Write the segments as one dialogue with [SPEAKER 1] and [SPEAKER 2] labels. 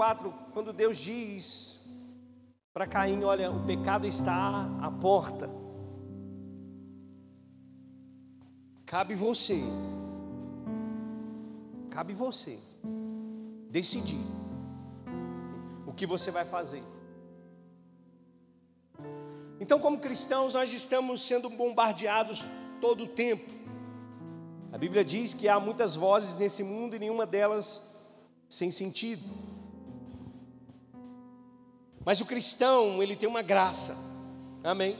[SPEAKER 1] 4, quando Deus diz para Caim: Olha, o pecado está à porta. Cabe você, cabe você decidir o que você vai fazer. Então, como cristãos, nós estamos sendo bombardeados todo o tempo. A Bíblia diz que há muitas vozes nesse mundo e nenhuma delas sem sentido. Mas o cristão, ele tem uma graça, amém?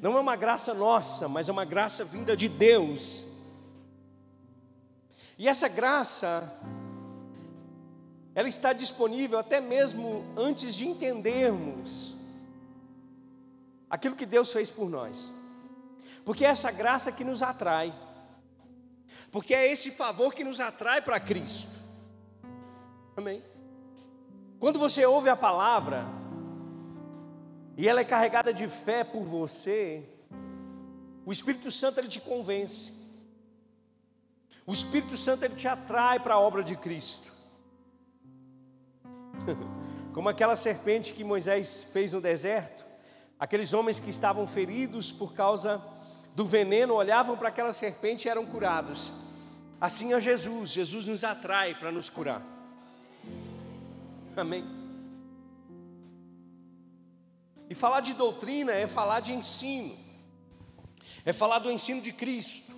[SPEAKER 1] Não é uma graça nossa, mas é uma graça vinda de Deus. E essa graça, ela está disponível até mesmo antes de entendermos aquilo que Deus fez por nós. Porque é essa graça que nos atrai. Porque é esse favor que nos atrai para Cristo. Amém. Quando você ouve a palavra e ela é carregada de fé por você, o Espírito Santo ele te convence. O Espírito Santo ele te atrai para a obra de Cristo. Como aquela serpente que Moisés fez no deserto, Aqueles homens que estavam feridos por causa do veneno olhavam para aquela serpente e eram curados. Assim é Jesus, Jesus nos atrai para nos curar. Amém. E falar de doutrina é falar de ensino, é falar do ensino de Cristo,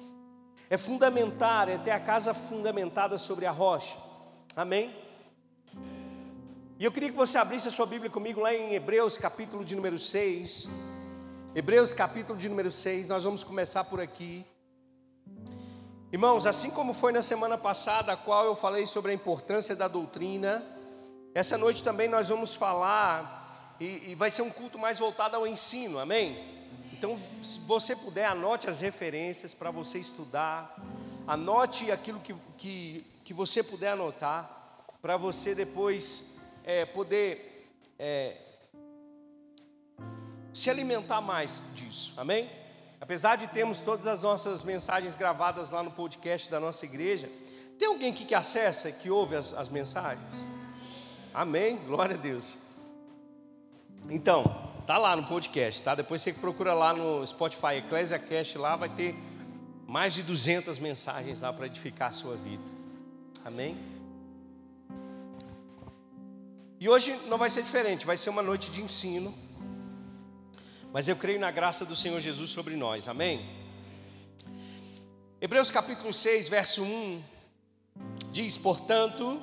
[SPEAKER 1] é fundamentar, é ter a casa fundamentada sobre a rocha. Amém? E eu queria que você abrisse a sua Bíblia comigo lá em Hebreus, capítulo de número 6. Hebreus, capítulo de número 6, nós vamos começar por aqui. Irmãos, assim como foi na semana passada, a qual eu falei sobre a importância da doutrina, essa noite também nós vamos falar, e, e vai ser um culto mais voltado ao ensino, amém? Então, se você puder, anote as referências para você estudar, anote aquilo que, que, que você puder anotar, para você depois é, poder é, se alimentar mais disso, amém? Apesar de termos todas as nossas mensagens gravadas lá no podcast da nossa igreja, tem alguém que, que acessa, que ouve as, as mensagens? Amém? Glória a Deus. Então, tá lá no podcast, tá? Depois você procura lá no Spotify, EcclesiaCast, lá vai ter mais de 200 mensagens lá para edificar a sua vida. Amém? E hoje não vai ser diferente, vai ser uma noite de ensino. Mas eu creio na graça do Senhor Jesus sobre nós, amém? Hebreus capítulo 6, verso 1 diz: Portanto,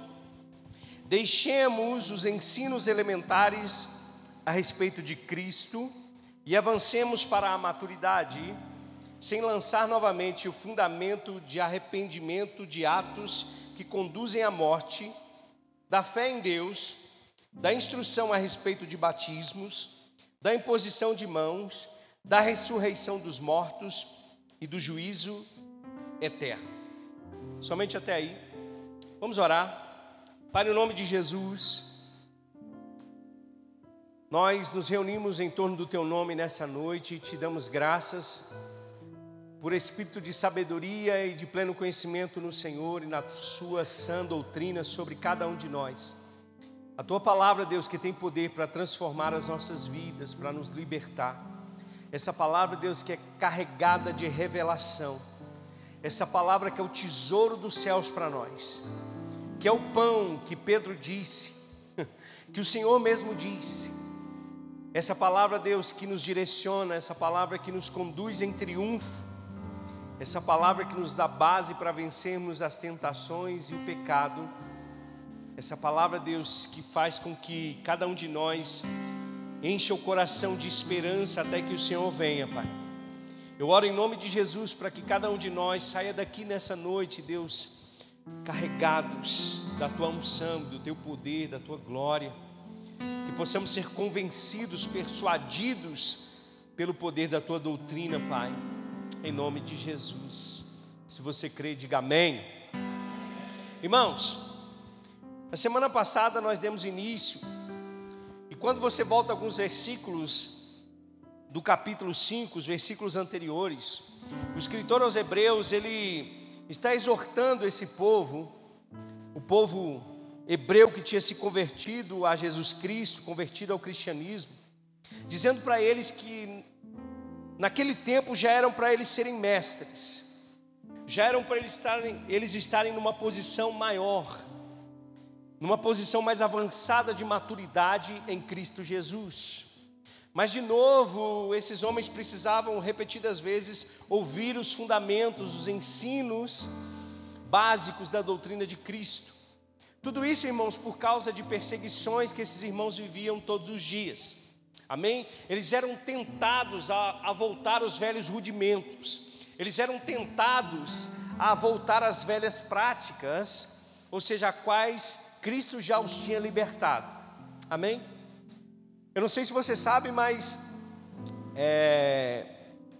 [SPEAKER 1] deixemos os ensinos elementares a respeito de Cristo e avancemos para a maturidade, sem lançar novamente o fundamento de arrependimento de atos que conduzem à morte, da fé em Deus da instrução a respeito de batismos, da imposição de mãos, da ressurreição dos mortos e do juízo eterno. Somente até aí. Vamos orar. Pai, no nome de Jesus, nós nos reunimos em torno do Teu nome nessa noite e te damos graças por espírito de sabedoria e de pleno conhecimento no Senhor e na Sua sã doutrina sobre cada um de nós. A tua palavra, Deus, que tem poder para transformar as nossas vidas, para nos libertar. Essa palavra, Deus, que é carregada de revelação. Essa palavra que é o tesouro dos céus para nós. Que é o pão que Pedro disse, que o Senhor mesmo disse. Essa palavra, Deus, que nos direciona, essa palavra que nos conduz em triunfo. Essa palavra que nos dá base para vencermos as tentações e o pecado essa palavra, Deus, que faz com que cada um de nós encha o coração de esperança até que o Senhor venha, Pai. Eu oro em nome de Jesus para que cada um de nós saia daqui nessa noite, Deus, carregados da tua unção, do teu poder, da tua glória, que possamos ser convencidos, persuadidos pelo poder da tua doutrina, Pai, em nome de Jesus. Se você crê, diga amém. Irmãos, na semana passada nós demos início, e quando você volta alguns versículos do capítulo 5, os versículos anteriores, o escritor aos Hebreus, ele está exortando esse povo, o povo hebreu que tinha se convertido a Jesus Cristo, convertido ao cristianismo, dizendo para eles que naquele tempo já eram para eles serem mestres, já eram para eles estarem, eles estarem numa posição maior, numa posição mais avançada de maturidade em Cristo Jesus. Mas de novo, esses homens precisavam repetidas vezes ouvir os fundamentos, os ensinos básicos da doutrina de Cristo. Tudo isso, irmãos, por causa de perseguições que esses irmãos viviam todos os dias. Amém? Eles eram tentados a, a voltar aos velhos rudimentos. Eles eram tentados a voltar às velhas práticas, ou seja, a quais Cristo já os tinha libertado. Amém? Eu não sei se você sabe, mas é,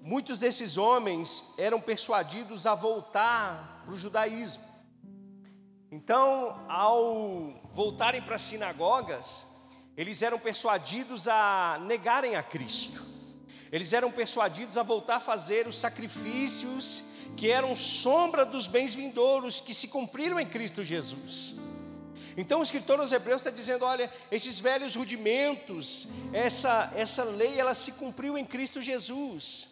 [SPEAKER 1] muitos desses homens eram persuadidos a voltar para o judaísmo. Então, ao voltarem para as sinagogas, eles eram persuadidos a negarem a Cristo. Eles eram persuadidos a voltar a fazer os sacrifícios que eram sombra dos bens vindouros que se cumpriram em Cristo Jesus. Então o escritor aos Hebreus está dizendo: olha, esses velhos rudimentos, essa, essa lei, ela se cumpriu em Cristo Jesus.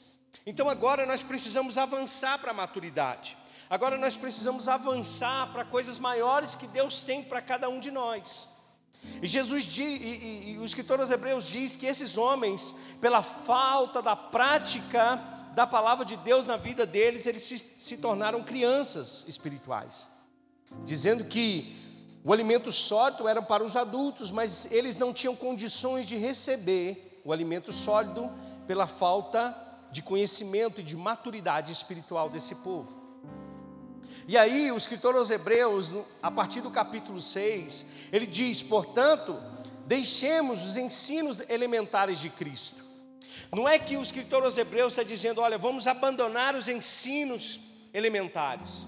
[SPEAKER 1] Então agora nós precisamos avançar para a maturidade. Agora nós precisamos avançar para coisas maiores que Deus tem para cada um de nós. E Jesus diz, e, e, e o escritor aos Hebreus diz que esses homens, pela falta da prática da palavra de Deus na vida deles, eles se, se tornaram crianças espirituais, dizendo que o alimento sólido era para os adultos, mas eles não tinham condições de receber o alimento sólido pela falta de conhecimento e de maturidade espiritual desse povo. E aí, o escritor aos Hebreus, a partir do capítulo 6, ele diz: portanto, deixemos os ensinos elementares de Cristo. Não é que o escritor aos Hebreus está dizendo, olha, vamos abandonar os ensinos elementares.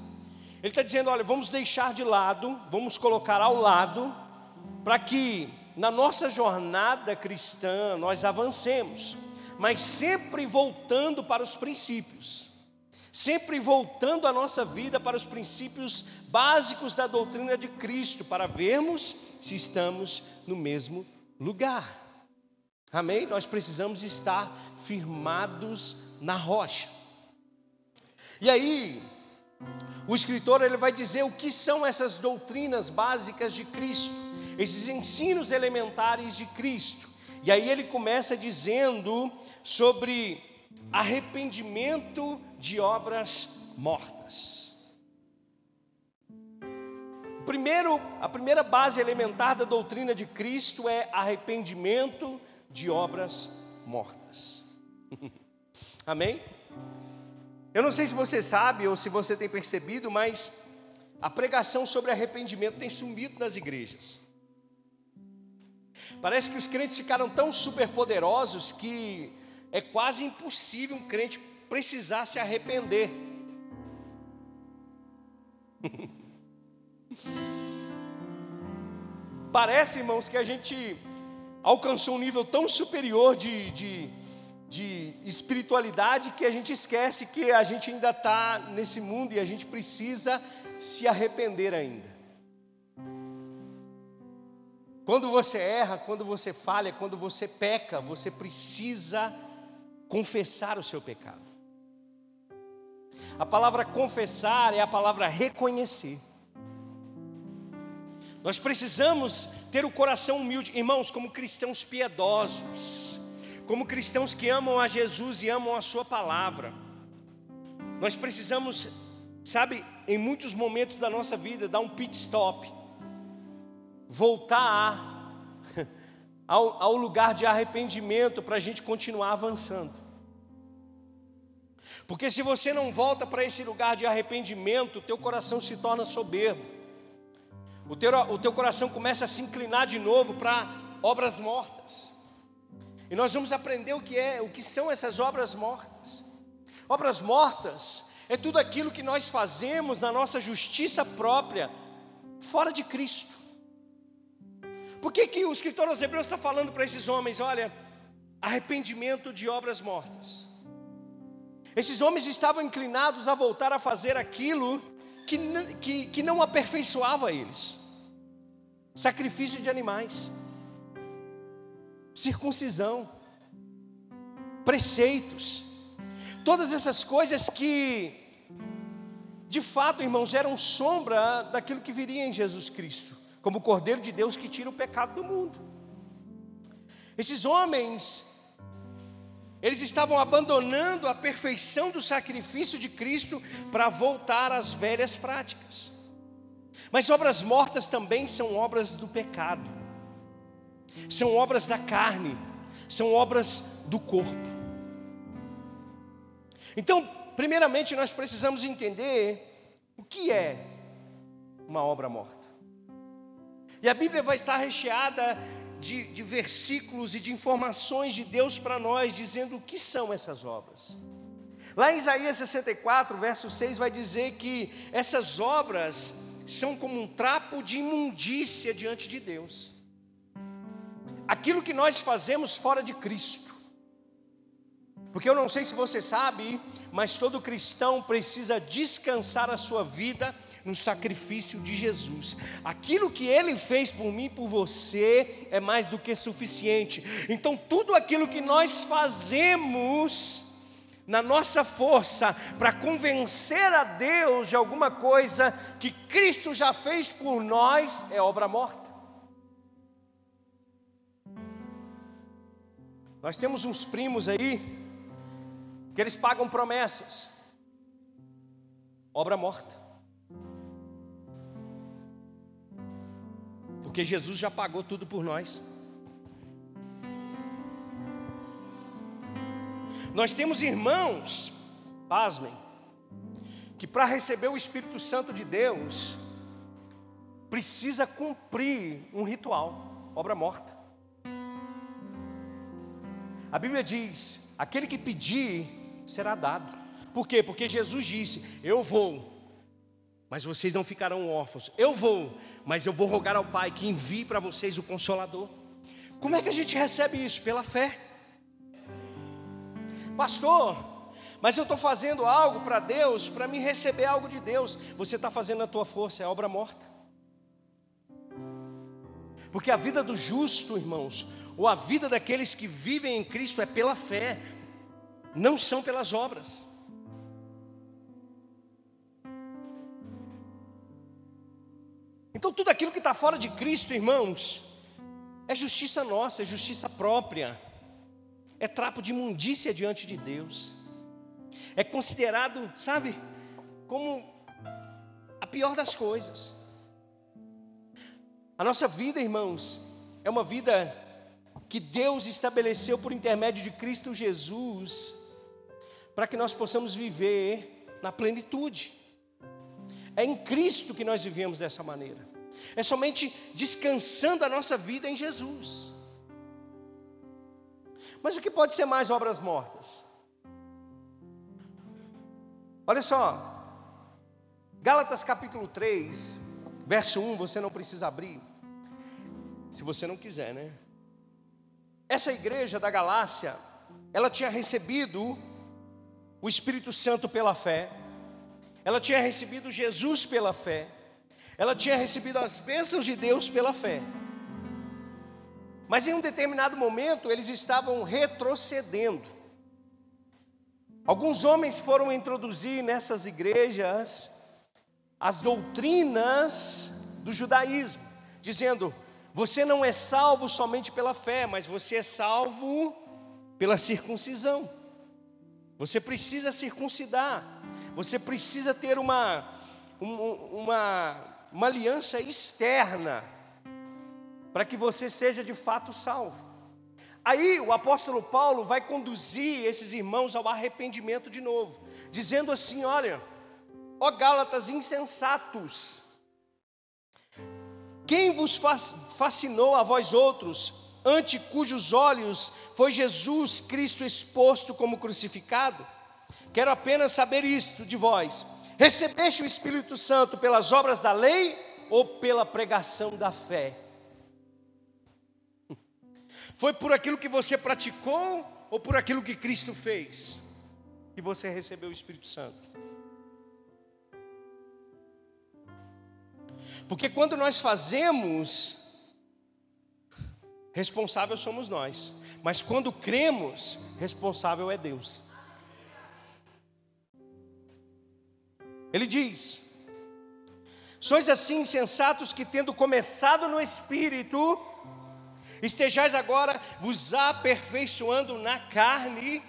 [SPEAKER 1] Ele está dizendo: olha, vamos deixar de lado, vamos colocar ao lado, para que na nossa jornada cristã nós avancemos, mas sempre voltando para os princípios, sempre voltando a nossa vida para os princípios básicos da doutrina de Cristo, para vermos se estamos no mesmo lugar. Amém? Nós precisamos estar firmados na rocha. E aí, o escritor ele vai dizer o que são essas doutrinas básicas de Cristo, esses ensinos elementares de Cristo. E aí ele começa dizendo sobre arrependimento de obras mortas. Primeiro, a primeira base elementar da doutrina de Cristo é arrependimento de obras mortas. Amém? Eu não sei se você sabe ou se você tem percebido, mas a pregação sobre arrependimento tem sumido nas igrejas. Parece que os crentes ficaram tão superpoderosos que é quase impossível um crente precisar se arrepender. Parece, irmãos, que a gente alcançou um nível tão superior de, de de espiritualidade que a gente esquece que a gente ainda está nesse mundo e a gente precisa se arrepender ainda. Quando você erra, quando você falha, quando você peca, você precisa confessar o seu pecado. A palavra confessar é a palavra reconhecer. Nós precisamos ter o coração humilde, irmãos, como cristãos piedosos como cristãos que amam a Jesus e amam a Sua palavra, nós precisamos, sabe, em muitos momentos da nossa vida, dar um pit stop, voltar ao, ao lugar de arrependimento para a gente continuar avançando. Porque se você não volta para esse lugar de arrependimento, o teu coração se torna soberbo. O teu, o teu coração começa a se inclinar de novo para obras mortas. E nós vamos aprender o que é, o que são essas obras mortas. Obras mortas é tudo aquilo que nós fazemos na nossa justiça própria, fora de Cristo. Por que, que o escritor aos Hebreus está falando para esses homens? Olha, arrependimento de obras mortas. Esses homens estavam inclinados a voltar a fazer aquilo que, que, que não aperfeiçoava eles. sacrifício de animais, circuncisão, preceitos, todas essas coisas que, de fato, irmãos, eram sombra daquilo que viria em Jesus Cristo, como o Cordeiro de Deus que tira o pecado do mundo. Esses homens, eles estavam abandonando a perfeição do sacrifício de Cristo para voltar às velhas práticas. Mas obras mortas também são obras do pecado, são obras da carne, são obras do corpo. Então, primeiramente, nós precisamos entender o que é uma obra morta. E a Bíblia vai estar recheada de, de versículos e de informações de Deus para nós, dizendo o que são essas obras. Lá em Isaías 64, verso 6, vai dizer que essas obras são como um trapo de imundícia diante de Deus. Aquilo que nós fazemos fora de Cristo. Porque eu não sei se você sabe, mas todo cristão precisa descansar a sua vida no sacrifício de Jesus. Aquilo que ele fez por mim e por você é mais do que suficiente. Então, tudo aquilo que nós fazemos na nossa força para convencer a Deus de alguma coisa que Cristo já fez por nós é obra morta. Nós temos uns primos aí que eles pagam promessas. Obra morta. Porque Jesus já pagou tudo por nós. Nós temos irmãos, pasmem, que para receber o Espírito Santo de Deus, precisa cumprir um ritual, obra morta. A Bíblia diz: aquele que pedir será dado. Por quê? Porque Jesus disse: Eu vou, mas vocês não ficarão órfãos. Eu vou, mas eu vou rogar ao Pai que envie para vocês o Consolador. Como é que a gente recebe isso? Pela fé. Pastor, mas eu estou fazendo algo para Deus, para me receber algo de Deus. Você está fazendo a tua força, é obra morta. Porque a vida do justo, irmãos, ou a vida daqueles que vivem em Cristo é pela fé, não são pelas obras. Então, tudo aquilo que está fora de Cristo, irmãos, é justiça nossa, é justiça própria, é trapo de imundícia diante de Deus, é considerado, sabe, como a pior das coisas. A nossa vida, irmãos, é uma vida que Deus estabeleceu por intermédio de Cristo Jesus, para que nós possamos viver na plenitude. É em Cristo que nós vivemos dessa maneira. É somente descansando a nossa vida em Jesus. Mas o que pode ser mais obras mortas? Olha só, Gálatas capítulo 3, verso 1, você não precisa abrir, se você não quiser, né? Essa igreja da Galácia, ela tinha recebido o Espírito Santo pela fé, ela tinha recebido Jesus pela fé, ela tinha recebido as bênçãos de Deus pela fé. Mas em um determinado momento eles estavam retrocedendo. Alguns homens foram introduzir nessas igrejas as doutrinas do judaísmo, dizendo: você não é salvo somente pela fé, mas você é salvo pela circuncisão. Você precisa circuncidar. Você precisa ter uma, uma, uma aliança externa para que você seja de fato salvo. Aí o apóstolo Paulo vai conduzir esses irmãos ao arrependimento de novo, dizendo assim: olha, ó Gálatas insensatos, quem vos fascinou a vós outros, ante cujos olhos foi Jesus Cristo exposto como crucificado? Quero apenas saber isto de vós: recebeste o Espírito Santo pelas obras da lei ou pela pregação da fé? Foi por aquilo que você praticou ou por aquilo que Cristo fez que você recebeu o Espírito Santo? Porque quando nós fazemos responsável somos nós. Mas quando cremos, responsável é Deus. Ele diz: Sois assim insensatos que, tendo começado no espírito, estejais agora vos aperfeiçoando na carne.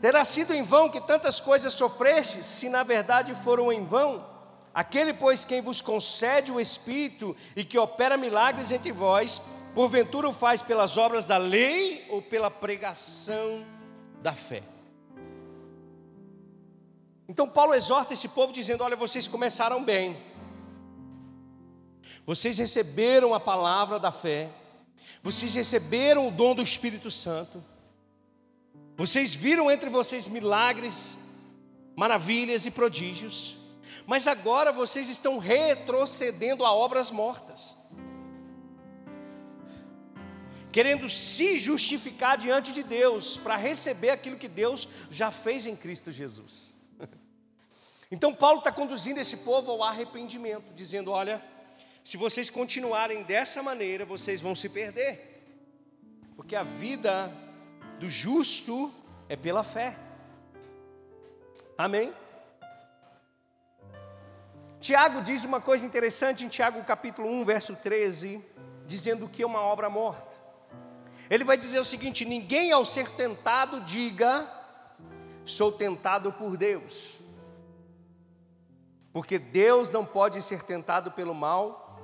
[SPEAKER 1] Terá sido em vão que tantas coisas sofrestes, se na verdade foram em vão. Aquele, pois, quem vos concede o Espírito e que opera milagres entre vós, porventura o faz pelas obras da lei ou pela pregação da fé. Então Paulo exorta esse povo dizendo: Olha, vocês começaram bem, vocês receberam a palavra da fé, vocês receberam o dom do Espírito Santo, vocês viram entre vocês milagres, maravilhas e prodígios, mas agora vocês estão retrocedendo a obras mortas, querendo se justificar diante de Deus para receber aquilo que Deus já fez em Cristo Jesus. Então, Paulo está conduzindo esse povo ao arrependimento, dizendo: olha, se vocês continuarem dessa maneira, vocês vão se perder, porque a vida do justo é pela fé. Amém? Tiago diz uma coisa interessante em Tiago capítulo 1, verso 13, dizendo que é uma obra morta. Ele vai dizer o seguinte: ninguém ao ser tentado diga, sou tentado por Deus. Porque Deus não pode ser tentado pelo mal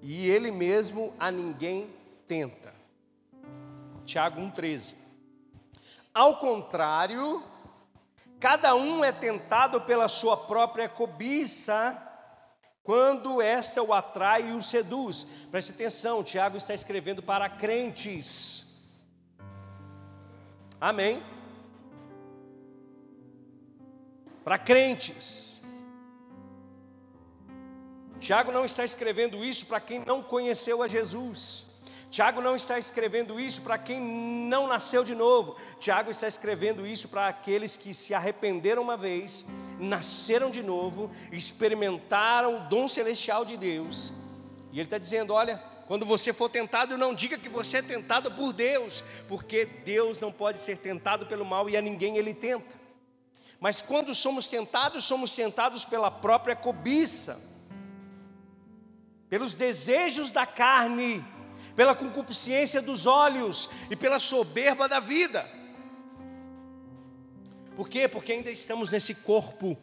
[SPEAKER 1] e Ele mesmo a ninguém tenta. Tiago 1,13. Ao contrário, cada um é tentado pela sua própria cobiça, quando esta o atrai e o seduz. Preste atenção, Tiago está escrevendo para crentes. Amém? Para crentes. Tiago não está escrevendo isso para quem não conheceu a Jesus. Tiago não está escrevendo isso para quem não nasceu de novo. Tiago está escrevendo isso para aqueles que se arrependeram uma vez, nasceram de novo, experimentaram o dom celestial de Deus. E ele está dizendo: olha, quando você for tentado, não diga que você é tentado por Deus, porque Deus não pode ser tentado pelo mal e a ninguém ele tenta. Mas quando somos tentados, somos tentados pela própria cobiça pelos desejos da carne, pela concupiscência dos olhos e pela soberba da vida. Por quê? Porque ainda estamos nesse corpo.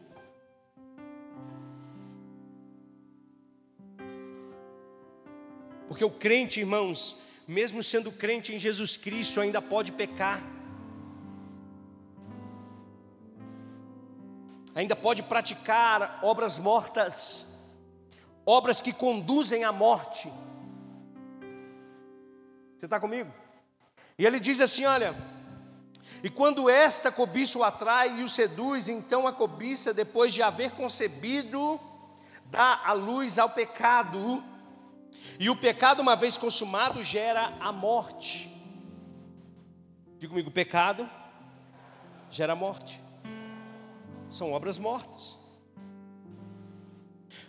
[SPEAKER 1] Porque o crente, irmãos, mesmo sendo crente em Jesus Cristo, ainda pode pecar. Ainda pode praticar obras mortas obras que conduzem à morte. Você está comigo? E ele diz assim: olha, e quando esta cobiça o atrai e o seduz, então a cobiça, depois de haver concebido, dá a luz ao pecado, e o pecado, uma vez consumado, gera a morte. Diga comigo: pecado gera morte, são obras mortas.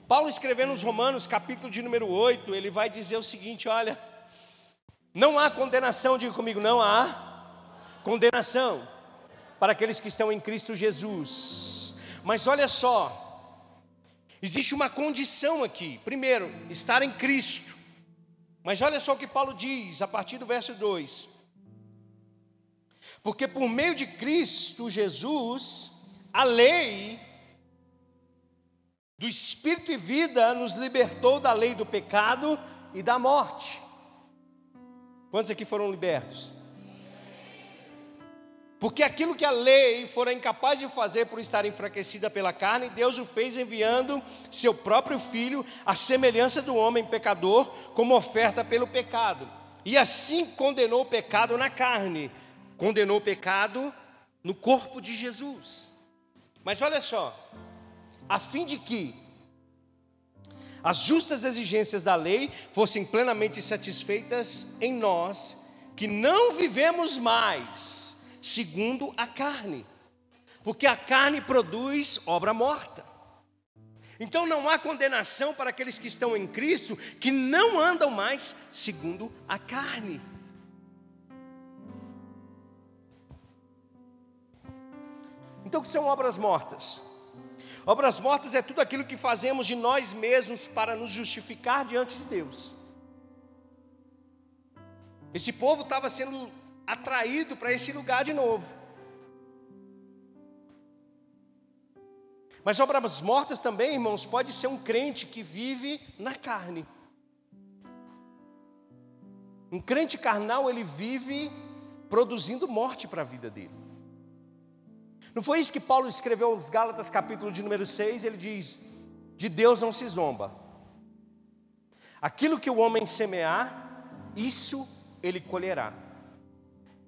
[SPEAKER 1] Paulo escrevendo nos Romanos, capítulo de número 8, ele vai dizer o seguinte: olha, não há condenação, diga comigo, não há condenação para aqueles que estão em Cristo Jesus. Mas olha só, existe uma condição aqui. Primeiro, estar em Cristo. Mas olha só o que Paulo diz a partir do verso 2: Porque por meio de Cristo Jesus, a lei do Espírito e vida nos libertou da lei do pecado e da morte. Quantos aqui foram libertos? Porque aquilo que a lei fora incapaz de fazer por estar enfraquecida pela carne, Deus o fez enviando seu próprio filho, à semelhança do homem pecador, como oferta pelo pecado. E assim condenou o pecado na carne, condenou o pecado no corpo de Jesus. Mas olha só, a fim de que as justas exigências da lei fossem plenamente satisfeitas em nós, que não vivemos mais segundo a carne, porque a carne produz obra morta, Então não há condenação para aqueles que estão em Cristo, que não andam mais segundo a carne. Então, o que são obras mortas? Obras mortas é tudo aquilo que fazemos de nós mesmos para nos justificar diante de Deus. Esse povo estava sendo atraído para esse lugar de novo. Mas obras mortas também, irmãos, pode ser um crente que vive na carne. Um crente carnal, ele vive produzindo morte para a vida dele. Não foi isso que Paulo escreveu aos Gálatas, capítulo de número 6? Ele diz: De Deus não se zomba. Aquilo que o homem semear, isso ele colherá.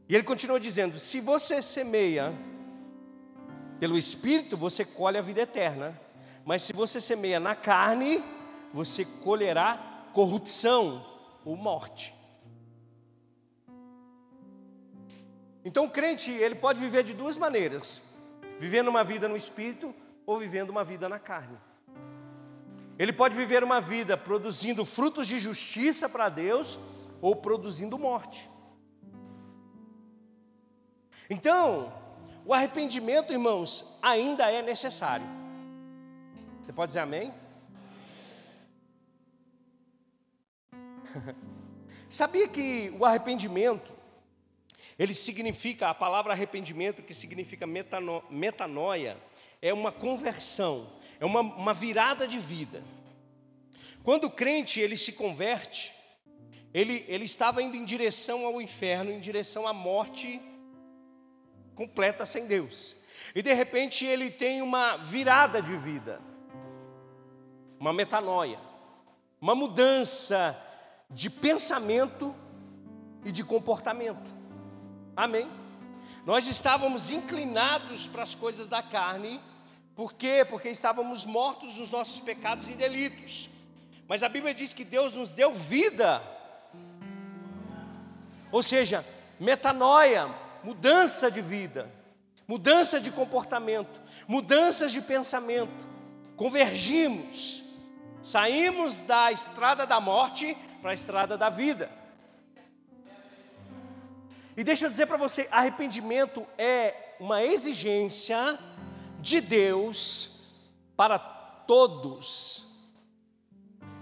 [SPEAKER 1] E ele continua dizendo: Se você semeia pelo Espírito, você colhe a vida eterna. Mas se você semeia na carne, você colherá corrupção ou morte. Então o crente, ele pode viver de duas maneiras vivendo uma vida no espírito ou vivendo uma vida na carne. Ele pode viver uma vida produzindo frutos de justiça para Deus ou produzindo morte. Então, o arrependimento, irmãos, ainda é necessário. Você pode dizer amém? Sabia que o arrependimento ele significa, a palavra arrependimento, que significa metano, metanoia, é uma conversão, é uma, uma virada de vida. Quando o crente ele se converte, ele, ele estava indo em direção ao inferno, em direção à morte completa sem Deus. E de repente ele tem uma virada de vida, uma metanoia, uma mudança de pensamento e de comportamento. Amém? Nós estávamos inclinados para as coisas da carne, por quê? Porque estávamos mortos nos nossos pecados e delitos. Mas a Bíblia diz que Deus nos deu vida, ou seja, metanoia, mudança de vida, mudança de comportamento, mudanças de pensamento. Convergimos, saímos da estrada da morte para a estrada da vida. E deixa eu dizer para você: arrependimento é uma exigência de Deus para todos.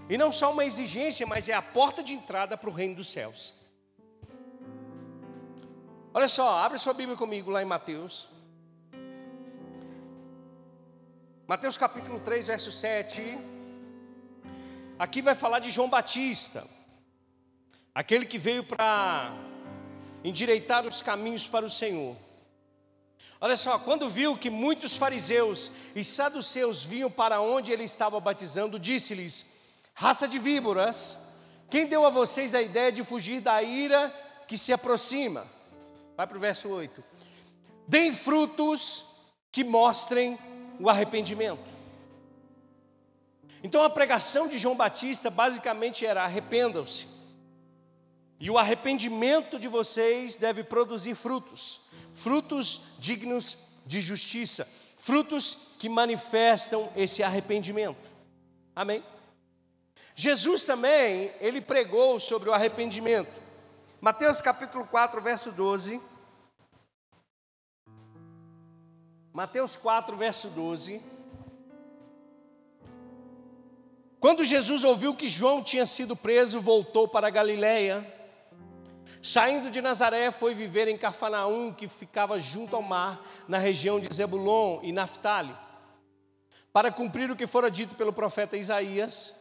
[SPEAKER 1] E não só uma exigência, mas é a porta de entrada para o reino dos céus. Olha só, abre sua Bíblia comigo lá em Mateus. Mateus capítulo 3, verso 7. Aqui vai falar de João Batista, aquele que veio para endireitar os caminhos para o Senhor. Olha só, quando viu que muitos fariseus e saduceus vinham para onde ele estava batizando, disse-lhes: Raça de víboras, quem deu a vocês a ideia de fugir da ira que se aproxima? Vai para o verso 8. Deem frutos que mostrem o arrependimento. Então a pregação de João Batista basicamente era: arrependam-se. E o arrependimento de vocês deve produzir frutos, frutos dignos de justiça, frutos que manifestam esse arrependimento. Amém? Jesus também, ele pregou sobre o arrependimento. Mateus capítulo 4, verso 12. Mateus 4, verso 12. Quando Jesus ouviu que João tinha sido preso, voltou para Galiléia Saindo de Nazaré, foi viver em Cafarnaum, que ficava junto ao mar, na região de Zebulon e Naftali, para cumprir o que fora dito pelo profeta Isaías: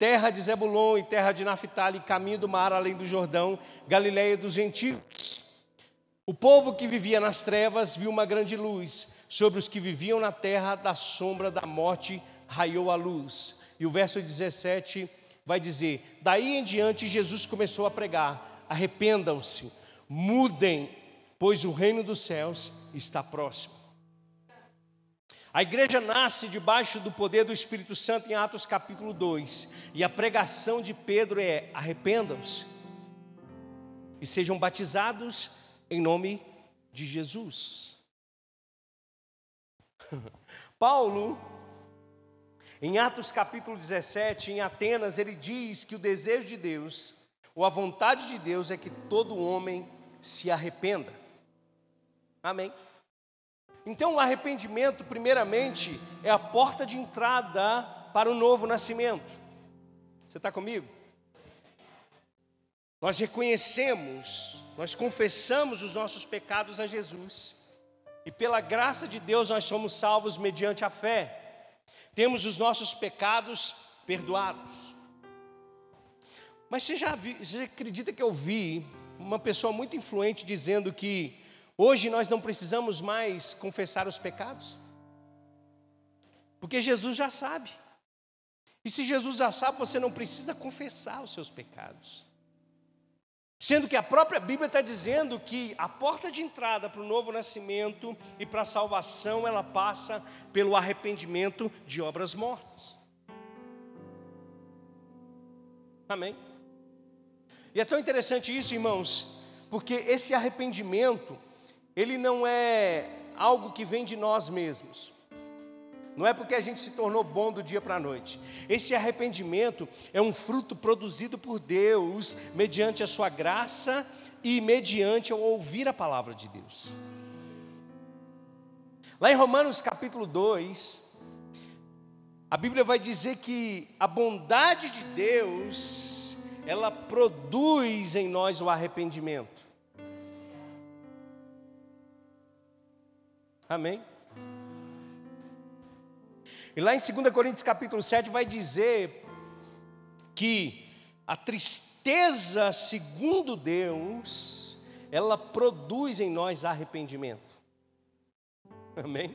[SPEAKER 1] terra de Zebulon e terra de Naftali, caminho do mar além do Jordão, Galiléia dos gentios. O povo que vivia nas trevas viu uma grande luz, sobre os que viviam na terra da sombra da morte raiou a luz. E o verso 17 vai dizer: Daí em diante Jesus começou a pregar arrependam-se, mudem, pois o reino dos céus está próximo. A igreja nasce debaixo do poder do Espírito Santo em Atos capítulo 2, e a pregação de Pedro é: arrependam-se e sejam batizados em nome de Jesus. Paulo, Em Atos capítulo 17, em Atenas, ele diz que o desejo de Deus, ou a vontade de Deus é que todo homem se arrependa. Amém? Então, o arrependimento, primeiramente, é a porta de entrada para o novo nascimento. Você está comigo? Nós reconhecemos, nós confessamos os nossos pecados a Jesus, e pela graça de Deus nós somos salvos mediante a fé temos os nossos pecados perdoados. Mas você já vi, você acredita que eu vi uma pessoa muito influente dizendo que hoje nós não precisamos mais confessar os pecados? Porque Jesus já sabe. E se Jesus já sabe, você não precisa confessar os seus pecados. Sendo que a própria Bíblia está dizendo que a porta de entrada para o novo nascimento e para a salvação, ela passa pelo arrependimento de obras mortas. Amém? E é tão interessante isso, irmãos, porque esse arrependimento, ele não é algo que vem de nós mesmos. Não é porque a gente se tornou bom do dia para a noite. Esse arrependimento é um fruto produzido por Deus mediante a sua graça e mediante ao ouvir a palavra de Deus. Lá em Romanos capítulo 2, a Bíblia vai dizer que a bondade de Deus, ela produz em nós o arrependimento. Amém? E lá em 2 Coríntios capítulo 7 vai dizer que a tristeza segundo Deus, ela produz em nós arrependimento. Amém?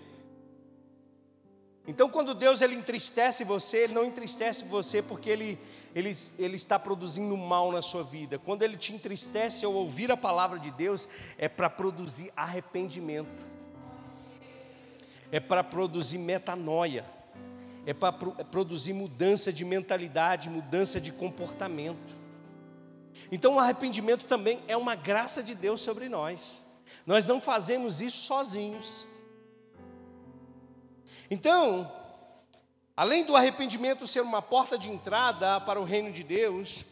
[SPEAKER 1] Então, quando Deus ele entristece você, Ele não entristece você porque ele, ele, ele está produzindo mal na sua vida. Quando Ele te entristece ao ouvir a palavra de Deus, é para produzir arrependimento, é para produzir metanoia é para é produzir mudança de mentalidade, mudança de comportamento. Então, o arrependimento também é uma graça de Deus sobre nós. Nós não fazemos isso sozinhos. Então, além do arrependimento ser uma porta de entrada para o reino de Deus,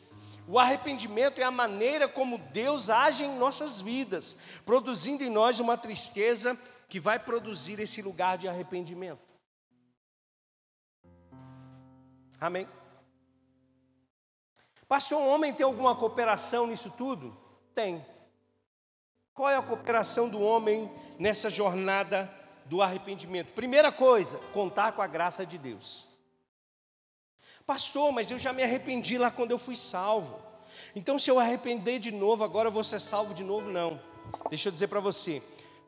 [SPEAKER 1] o arrependimento é a maneira como Deus age em nossas vidas, produzindo em nós uma tristeza que vai produzir esse lugar de arrependimento. Amém? Pastor, um homem tem alguma cooperação nisso tudo? Tem. Qual é a cooperação do homem nessa jornada do arrependimento? Primeira coisa, contar com a graça de Deus. Pastor, mas eu já me arrependi lá quando eu fui salvo. Então, se eu arrepender de novo, agora eu vou ser salvo de novo? Não. Deixa eu dizer para você: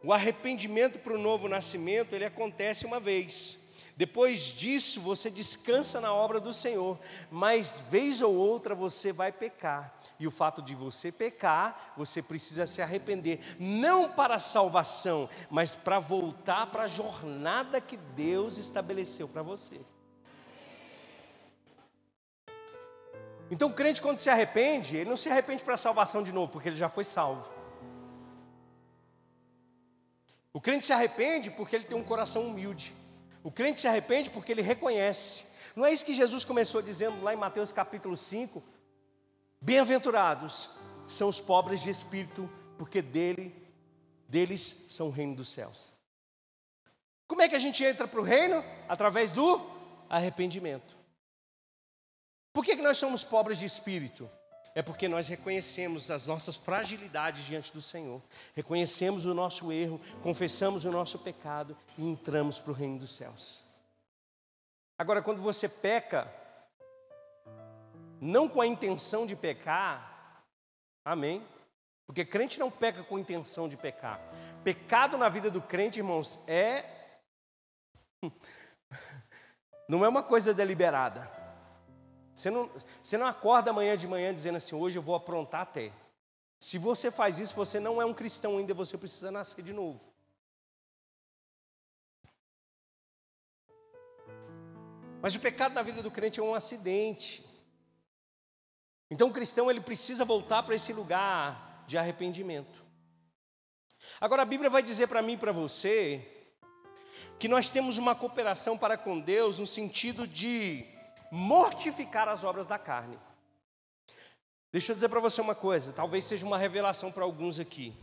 [SPEAKER 1] o arrependimento para o novo nascimento, ele acontece uma vez. Depois disso, você descansa na obra do Senhor, mas vez ou outra você vai pecar. E o fato de você pecar, você precisa se arrepender, não para a salvação, mas para voltar para a jornada que Deus estabeleceu para você. Então, o crente, quando se arrepende, ele não se arrepende para a salvação de novo, porque ele já foi salvo. O crente se arrepende porque ele tem um coração humilde. O crente se arrepende porque ele reconhece. Não é isso que Jesus começou dizendo lá em Mateus capítulo 5? Bem-aventurados são os pobres de espírito, porque dele, deles são o reino dos céus. Como é que a gente entra para o reino? Através do arrependimento. Por que, que nós somos pobres de espírito? É porque nós reconhecemos as nossas fragilidades diante do Senhor, reconhecemos o nosso erro, confessamos o nosso pecado e entramos para o reino dos céus. Agora, quando você peca, não com a intenção de pecar, amém? Porque crente não peca com intenção de pecar. Pecado na vida do crente, irmãos, é. Não é uma coisa deliberada. Você não, você não acorda amanhã de manhã dizendo assim, hoje eu vou aprontar até. Se você faz isso, você não é um cristão ainda, você precisa nascer de novo. Mas o pecado na vida do crente é um acidente. Então o cristão ele precisa voltar para esse lugar de arrependimento. Agora a Bíblia vai dizer para mim e para você que nós temos uma cooperação para com Deus no sentido de mortificar as obras da carne. Deixa eu dizer para você uma coisa, talvez seja uma revelação para alguns aqui.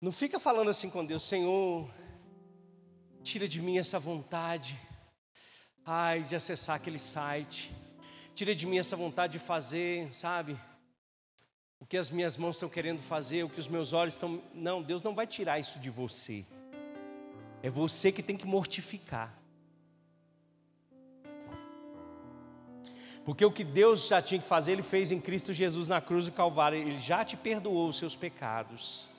[SPEAKER 1] Não fica falando assim com Deus, Senhor, tira de mim essa vontade, ai, de acessar aquele site, tira de mim essa vontade de fazer, sabe? O que as minhas mãos estão querendo fazer, o que os meus olhos estão. Não, Deus não vai tirar isso de você. É você que tem que mortificar. Porque o que Deus já tinha que fazer, Ele fez em Cristo Jesus na cruz do Calvário. Ele já te perdoou os seus pecados.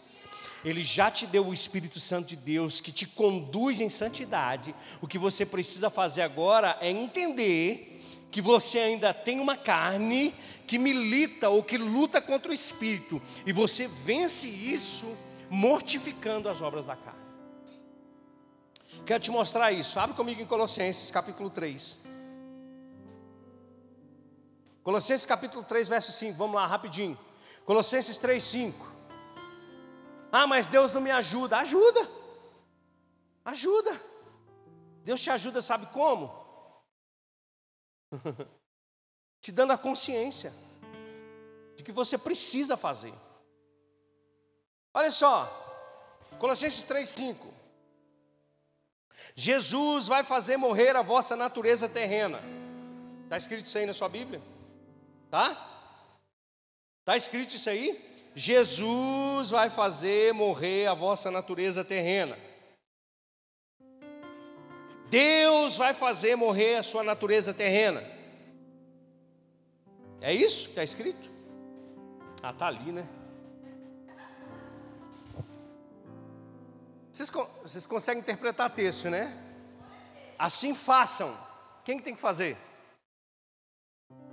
[SPEAKER 1] Ele já te deu o Espírito Santo de Deus que te conduz em santidade. O que você precisa fazer agora é entender que você ainda tem uma carne que milita ou que luta contra o Espírito. E você vence isso mortificando as obras da carne. Quero te mostrar isso. Abre comigo em Colossenses capítulo 3. Colossenses capítulo 3, verso 5. Vamos lá, rapidinho. Colossenses 3, 5. Ah, mas Deus não me ajuda. Ajuda. Ajuda. Deus te ajuda, sabe como? te dando a consciência de que você precisa fazer. Olha só, Colossenses 5. Jesus vai fazer morrer a vossa natureza terrena. Está escrito isso aí na sua Bíblia? Tá? Está escrito isso aí? Jesus vai fazer morrer a vossa natureza terrena. Deus vai fazer morrer a sua natureza terrena. É isso que está escrito? Ah, está ali, né? Vocês, vocês conseguem interpretar texto, né? Assim façam. Quem que tem que fazer?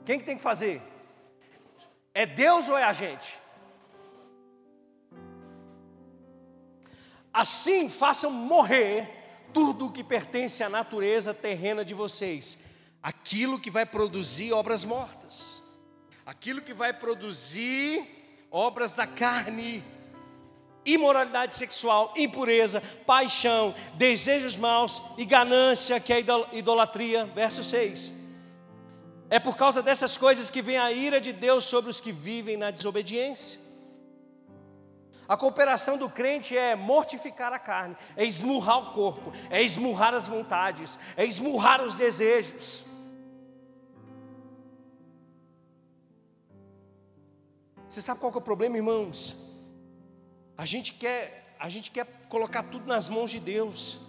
[SPEAKER 1] Quem que tem que fazer? É Deus ou é a gente? Assim façam morrer tudo o que pertence à natureza terrena de vocês, aquilo que vai produzir obras mortas, aquilo que vai produzir obras da carne imoralidade sexual, impureza, paixão, desejos maus e ganância, que é idolatria. Verso 6. É por causa dessas coisas que vem a ira de Deus sobre os que vivem na desobediência. A cooperação do crente é mortificar a carne, é esmurrar o corpo, é esmurrar as vontades, é esmurrar os desejos. Você sabe qual é o problema, irmãos? A gente quer, a gente quer colocar tudo nas mãos de Deus.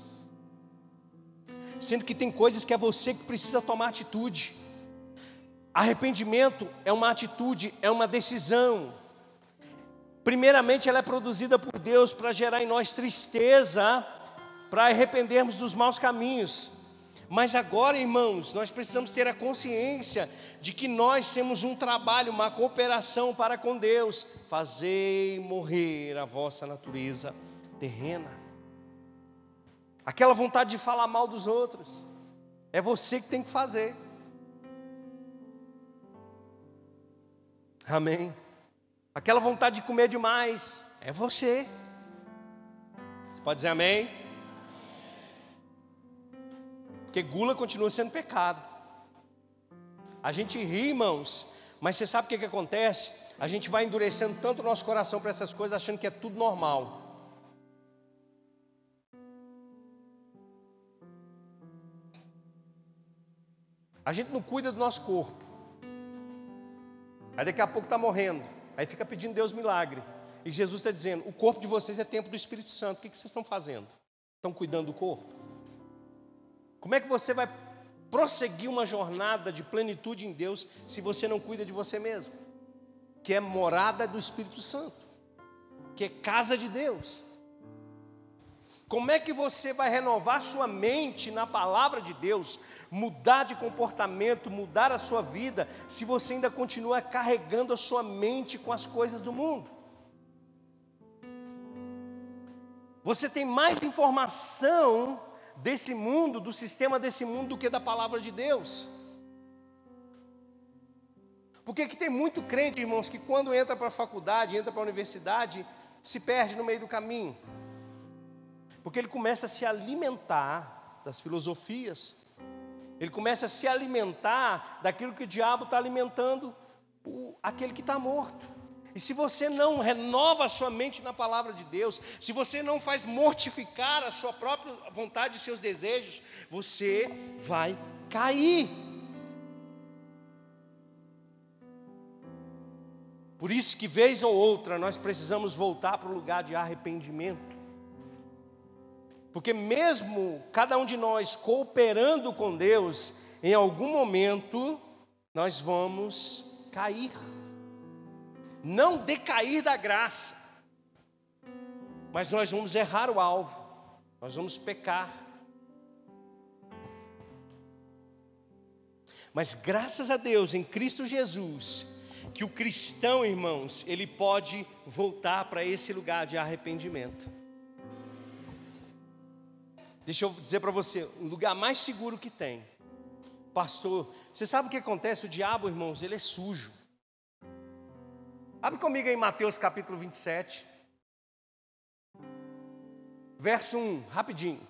[SPEAKER 1] Sendo que tem coisas que é você que precisa tomar atitude. Arrependimento é uma atitude, é uma decisão. Primeiramente, ela é produzida por Deus para gerar em nós tristeza, para arrependermos dos maus caminhos. Mas agora, irmãos, nós precisamos ter a consciência de que nós temos um trabalho, uma cooperação para com Deus. Fazei morrer a vossa natureza terrena. Aquela vontade de falar mal dos outros, é você que tem que fazer. Amém. Aquela vontade de comer demais, é você. Você pode dizer amém? Porque gula continua sendo pecado. A gente ri, irmãos, mas você sabe o que, que acontece? A gente vai endurecendo tanto o nosso coração para essas coisas, achando que é tudo normal. A gente não cuida do nosso corpo. Aí daqui a pouco está morrendo. Aí fica pedindo Deus milagre. E Jesus está dizendo: o corpo de vocês é templo do Espírito Santo. O que, que vocês estão fazendo? Estão cuidando do corpo? Como é que você vai prosseguir uma jornada de plenitude em Deus se você não cuida de você mesmo? Que é morada do Espírito Santo, que é casa de Deus. Como é que você vai renovar sua mente na palavra de Deus, mudar de comportamento, mudar a sua vida, se você ainda continua carregando a sua mente com as coisas do mundo? Você tem mais informação desse mundo, do sistema desse mundo, do que da palavra de Deus. Porque que tem muito crente, irmãos, que quando entra para a faculdade, entra para a universidade, se perde no meio do caminho. Porque ele começa a se alimentar das filosofias, ele começa a se alimentar daquilo que o diabo está alimentando o, aquele que está morto. E se você não renova a sua mente na palavra de Deus, se você não faz mortificar a sua própria vontade e seus desejos, você vai cair. Por isso que vez ou outra nós precisamos voltar para o lugar de arrependimento. Porque mesmo cada um de nós cooperando com Deus, em algum momento nós vamos cair. Não decair da graça. Mas nós vamos errar o alvo. Nós vamos pecar. Mas graças a Deus, em Cristo Jesus, que o cristão, irmãos, ele pode voltar para esse lugar de arrependimento. Deixa eu dizer para você, o lugar mais seguro que tem. Pastor, você sabe o que acontece? O diabo, irmãos, ele é sujo. Abre comigo em Mateus capítulo 27. Verso 1, rapidinho.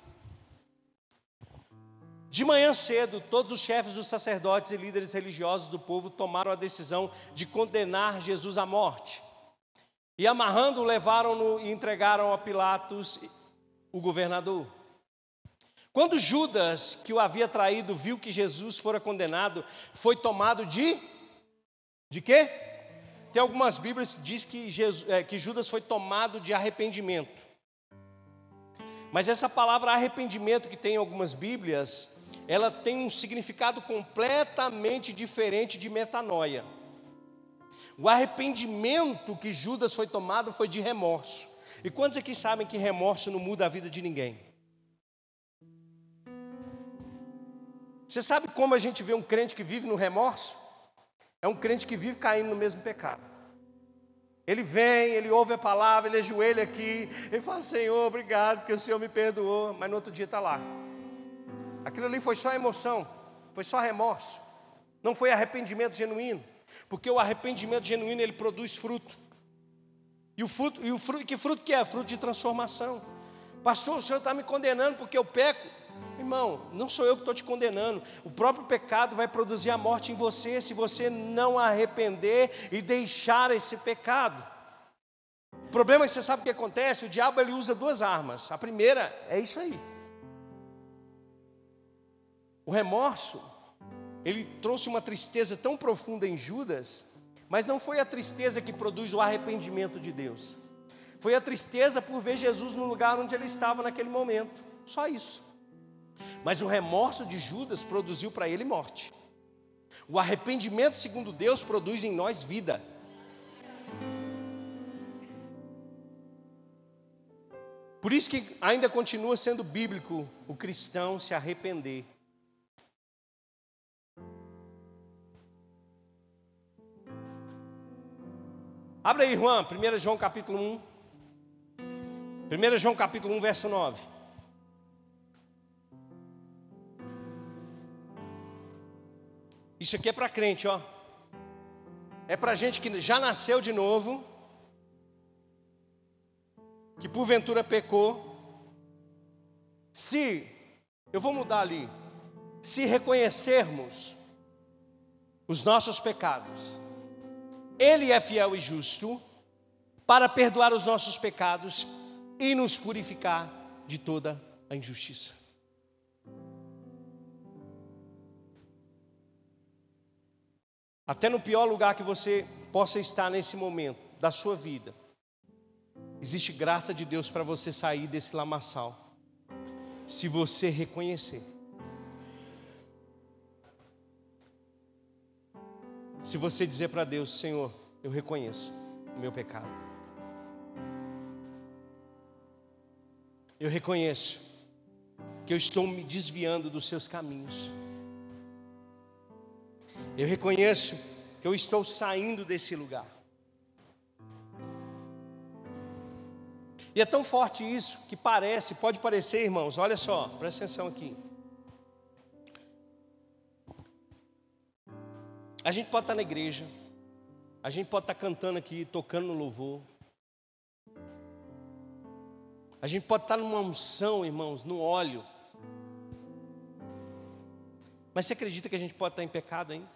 [SPEAKER 1] De manhã cedo, todos os chefes dos sacerdotes e líderes religiosos do povo tomaram a decisão de condenar Jesus à morte. E amarrando-o, levaram-no e entregaram a Pilatos, o governador. Quando Judas, que o havia traído, viu que Jesus fora condenado, foi tomado de de quê? Tem algumas Bíblias que diz que, Jesus, é, que Judas foi tomado de arrependimento. Mas essa palavra arrependimento que tem em algumas Bíblias, ela tem um significado completamente diferente de metanoia. O arrependimento que Judas foi tomado foi de remorso. E quantos aqui sabem que remorso não muda a vida de ninguém? Você sabe como a gente vê um crente que vive no remorso? É um crente que vive caindo no mesmo pecado. Ele vem, ele ouve a palavra, ele ajoelha aqui, ele fala: Senhor, obrigado, porque o Senhor me perdoou, mas no outro dia está lá. Aquilo ali foi só emoção, foi só remorso, não foi arrependimento genuíno, porque o arrependimento genuíno ele produz fruto. E o fruto, e o fruto, que fruto que é? Fruto de transformação. Pastor, o senhor está me condenando porque eu peco. Irmão, não sou eu que estou te condenando. O próprio pecado vai produzir a morte em você se você não arrepender e deixar esse pecado. O problema é que você sabe o que acontece? O diabo ele usa duas armas. A primeira é isso aí. O remorso, ele trouxe uma tristeza tão profunda em Judas, mas não foi a tristeza que produz o arrependimento de Deus. Foi a tristeza por ver Jesus no lugar onde ele estava naquele momento. Só isso. Mas o remorso de Judas produziu para ele morte. O arrependimento, segundo Deus, produz em nós vida. Por isso que ainda continua sendo bíblico o cristão se arrepender. Abra aí, Juan, 1 João capítulo 1. 1 João capítulo 1, verso 9. Isso aqui é para crente, ó. É para gente que já nasceu de novo, que porventura pecou. Se, eu vou mudar ali, se reconhecermos os nossos pecados, ele é fiel e justo para perdoar os nossos pecados e nos purificar de toda a injustiça. Até no pior lugar que você possa estar nesse momento da sua vida, existe graça de Deus para você sair desse lamaçal, se você reconhecer. Se você dizer para Deus, Senhor, eu reconheço o meu pecado. Eu reconheço que eu estou me desviando dos seus caminhos. Eu reconheço que eu estou saindo desse lugar. E é tão forte isso que parece, pode parecer, irmãos, olha só, presta atenção aqui. A gente pode estar na igreja, A gente pode estar cantando aqui, tocando no louvor. A gente pode estar numa unção, irmãos, no óleo. Mas você acredita que a gente pode estar em pecado ainda?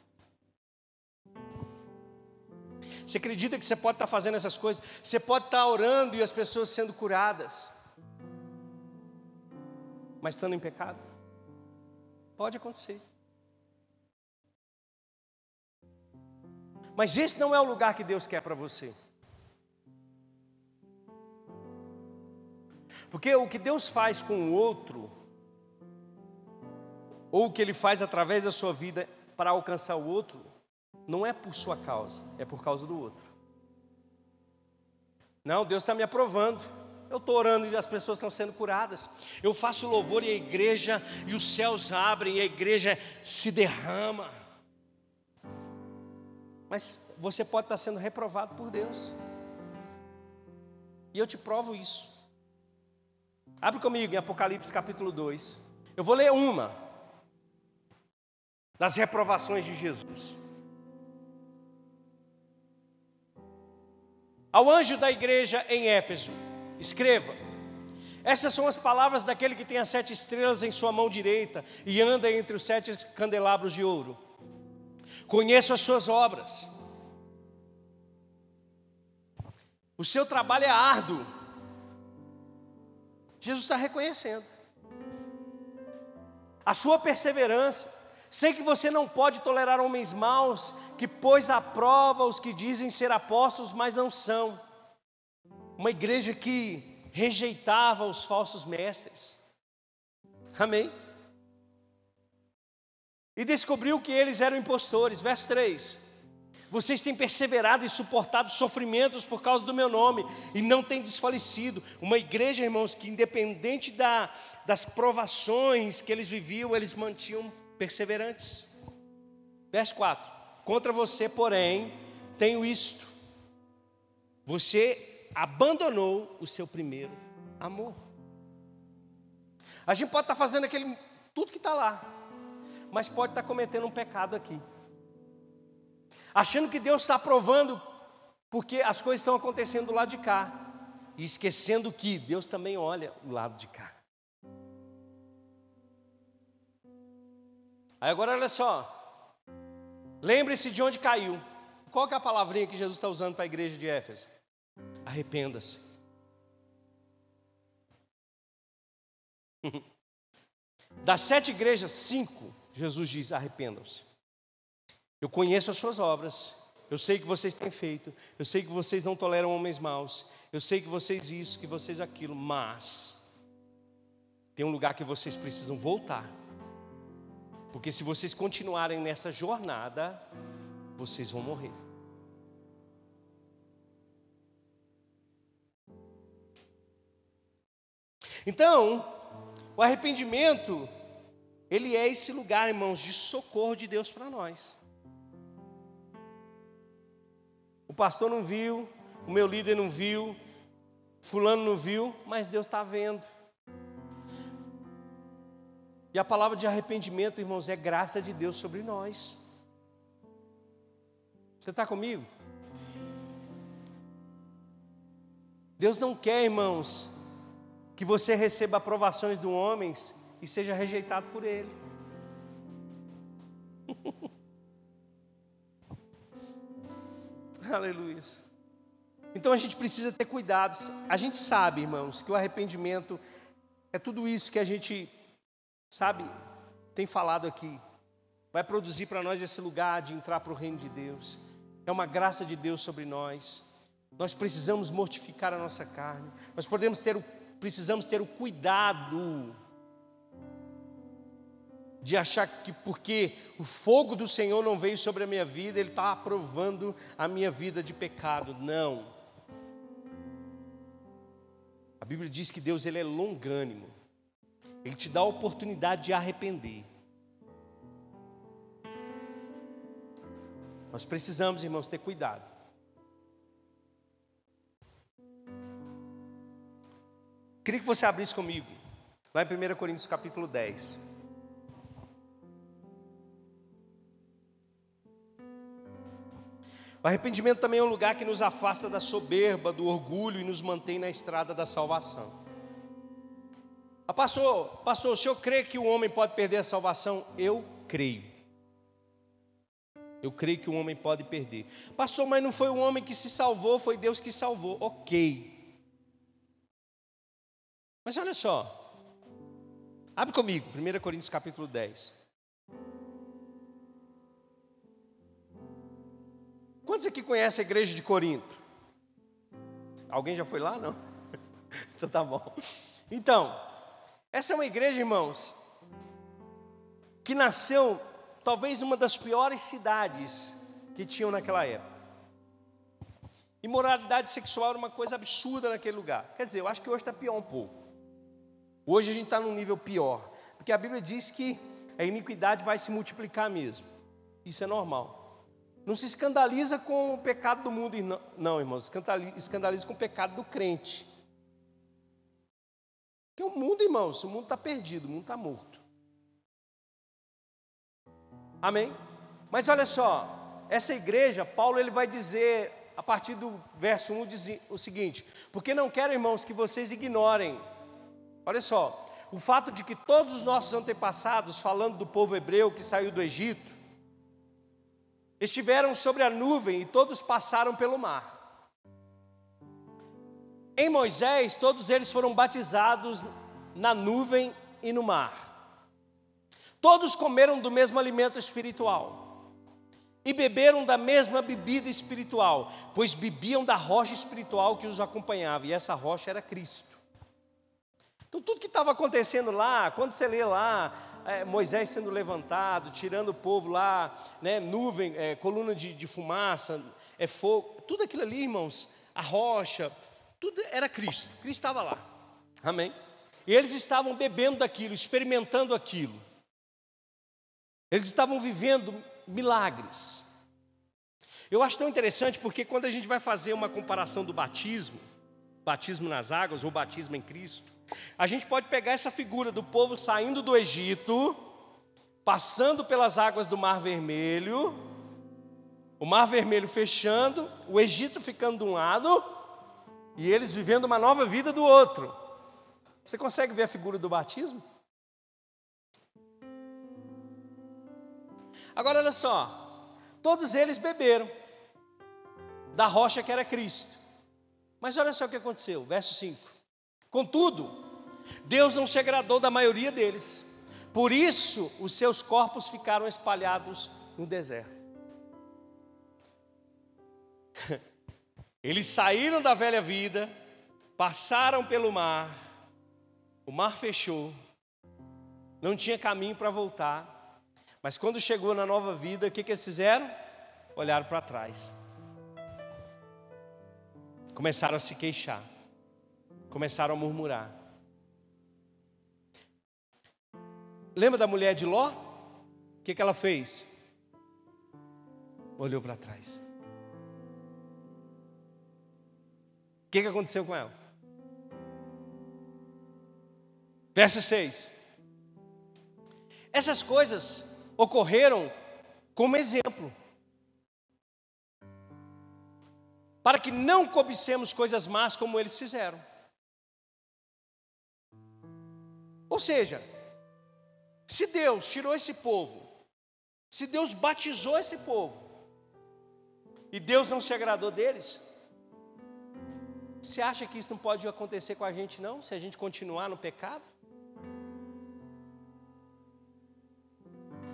[SPEAKER 1] Você acredita que você pode estar fazendo essas coisas? Você pode estar orando e as pessoas sendo curadas, mas estando em pecado? Pode acontecer. Mas esse não é o lugar que Deus quer para você. Porque o que Deus faz com o outro, ou o que Ele faz através da sua vida para alcançar o outro, não é por sua causa, é por causa do outro. Não, Deus está me aprovando. Eu estou orando e as pessoas estão sendo curadas. Eu faço louvor e a igreja, e os céus abrem, e a igreja se derrama. Mas você pode estar sendo reprovado por Deus. E eu te provo isso. Abre comigo em Apocalipse capítulo 2. Eu vou ler uma das reprovações de Jesus. Ao anjo da igreja em Éfeso, escreva: Essas são as palavras daquele que tem as sete estrelas em sua mão direita e anda entre os sete candelabros de ouro. Conheço as suas obras. O seu trabalho é árduo. Jesus está reconhecendo. A sua perseverança. Sei que você não pode tolerar homens maus, que pôs à prova os que dizem ser apóstolos, mas não são. Uma igreja que rejeitava os falsos mestres. Amém? e descobriu que eles eram impostores. Verso 3: Vocês têm perseverado e suportado sofrimentos por causa do meu nome e não têm desfalecido. Uma igreja, irmãos, que independente da, das provações que eles viviam, eles mantinham perseverantes. Verso 4: Contra você, porém, tenho isto: você abandonou o seu primeiro amor. A gente pode estar fazendo aquele tudo que está lá, mas pode estar cometendo um pecado aqui. Achando que Deus está aprovando porque as coisas estão acontecendo do lado de cá, e esquecendo que Deus também olha o lado de cá. Aí agora olha só, lembre-se de onde caiu. Qual é a palavrinha que Jesus está usando para a igreja de Éfeso? Arrependa-se. Das sete igrejas, cinco Jesus diz: arrependam-se. Eu conheço as suas obras, eu sei que vocês têm feito, eu sei que vocês não toleram homens maus, eu sei que vocês isso, que vocês aquilo, mas tem um lugar que vocês precisam voltar. Porque se vocês continuarem nessa jornada, vocês vão morrer. Então, o arrependimento ele é esse lugar, irmãos, de socorro de Deus para nós. O pastor não viu, o meu líder não viu, fulano não viu, mas Deus está vendo. E a palavra de arrependimento, irmãos, é graça de Deus sobre nós. Você está comigo? Deus não quer, irmãos, que você receba aprovações do homens e seja rejeitado por ele. Aleluia. Então a gente precisa ter cuidado. A gente sabe, irmãos, que o arrependimento é tudo isso que a gente, sabe, tem falado aqui. Vai produzir para nós esse lugar de entrar para o reino de Deus. É uma graça de Deus sobre nós. Nós precisamos mortificar a nossa carne. Nós podemos ter o, precisamos ter o cuidado de achar que porque o fogo do Senhor não veio sobre a minha vida, Ele está aprovando a minha vida de pecado. Não. A Bíblia diz que Deus ele é longânimo. Ele te dá a oportunidade de arrepender. Nós precisamos, irmãos, ter cuidado. Queria que você abrisse comigo, lá em 1 Coríntios capítulo 10. O arrependimento também é um lugar que nos afasta da soberba, do orgulho e nos mantém na estrada da salvação. Ah, pastor, pastor, o senhor crê que o homem pode perder a salvação? Eu creio. Eu creio que o homem pode perder. Pastor, mas não foi o homem que se salvou, foi Deus que salvou. Ok. Mas olha só. Abre comigo, 1 Coríntios capítulo 10. Quantos aqui conhecem a igreja de Corinto? Alguém já foi lá? Não? então tá bom. Então, essa é uma igreja, irmãos, que nasceu talvez uma das piores cidades que tinham naquela época. Imoralidade sexual era uma coisa absurda naquele lugar. Quer dizer, eu acho que hoje está pior um pouco. Hoje a gente está num nível pior, porque a Bíblia diz que a iniquidade vai se multiplicar mesmo. Isso é normal. Não se escandaliza com o pecado do mundo, não, irmãos, escandaliza com o pecado do crente. Porque o mundo, irmãos, o mundo está perdido, o mundo está morto. Amém? Mas olha só, essa igreja, Paulo ele vai dizer, a partir do verso 1, o seguinte: porque não quero, irmãos, que vocês ignorem. Olha só, o fato de que todos os nossos antepassados, falando do povo hebreu que saiu do Egito, estiveram sobre a nuvem e todos passaram pelo mar. Em Moisés, todos eles foram batizados na nuvem e no mar. Todos comeram do mesmo alimento espiritual e beberam da mesma bebida espiritual, pois bebiam da rocha espiritual que os acompanhava, e essa rocha era Cristo. Então, tudo que estava acontecendo lá, quando você lê lá, é, Moisés sendo levantado, tirando o povo lá, né, nuvem, é, coluna de, de fumaça, é fogo, tudo aquilo ali, irmãos, a rocha, tudo era Cristo, Cristo estava lá, amém? E eles estavam bebendo daquilo, experimentando aquilo, eles estavam vivendo milagres. Eu acho tão interessante porque quando a gente vai fazer uma comparação do batismo, batismo nas águas ou batismo em Cristo, a gente pode pegar essa figura do povo saindo do Egito, passando pelas águas do Mar Vermelho, o Mar Vermelho fechando, o Egito ficando de um lado e eles vivendo uma nova vida do outro. Você consegue ver a figura do batismo? Agora olha só, todos eles beberam da rocha que era Cristo. Mas olha só o que aconteceu, verso 5. Contudo, Deus não se agradou da maioria deles, por isso os seus corpos ficaram espalhados no deserto. Eles saíram da velha vida, passaram pelo mar, o mar fechou, não tinha caminho para voltar, mas quando chegou na nova vida, o que, que eles fizeram? Olharam para trás, começaram a se queixar começaram a murmurar. Lembra da mulher de Ló? O que, que ela fez? Olhou para trás. Que, que aconteceu com ela? Verso 6. Essas coisas ocorreram como exemplo, para que não cobicemos coisas más como eles fizeram. Ou seja, se Deus tirou esse povo, se Deus batizou esse povo, e Deus não se agradou deles, você acha que isso não pode acontecer com a gente, não? Se a gente continuar no pecado?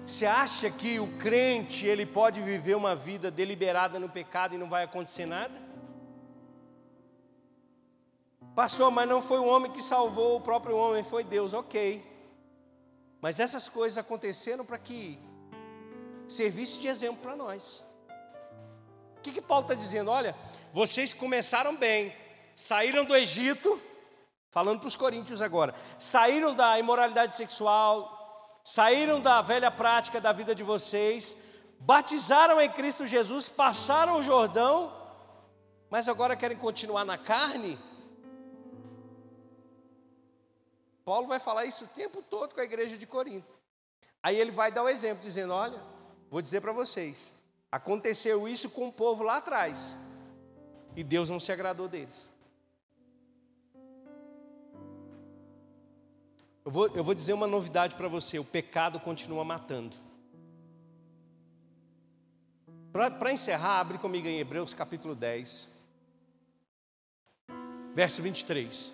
[SPEAKER 1] Você acha que o crente ele pode viver uma vida deliberada no pecado e não vai acontecer nada? Pastor, mas não foi o homem que salvou o próprio homem, foi Deus, ok. Mas essas coisas aconteceram para que servisse de exemplo para nós. O que, que Paulo está dizendo? Olha, vocês começaram bem, saíram do Egito, falando para os coríntios agora, saíram da imoralidade sexual, saíram da velha prática da vida de vocês, batizaram em Cristo Jesus, passaram o Jordão, mas agora querem continuar na carne? Paulo vai falar isso o tempo todo com a igreja de Corinto. Aí ele vai dar o exemplo, dizendo: Olha, vou dizer para vocês, Aconteceu isso com o povo lá atrás. E Deus não se agradou deles. Eu vou, eu vou dizer uma novidade para você: o pecado continua matando. Para encerrar, abre comigo em Hebreus capítulo 10, verso 23.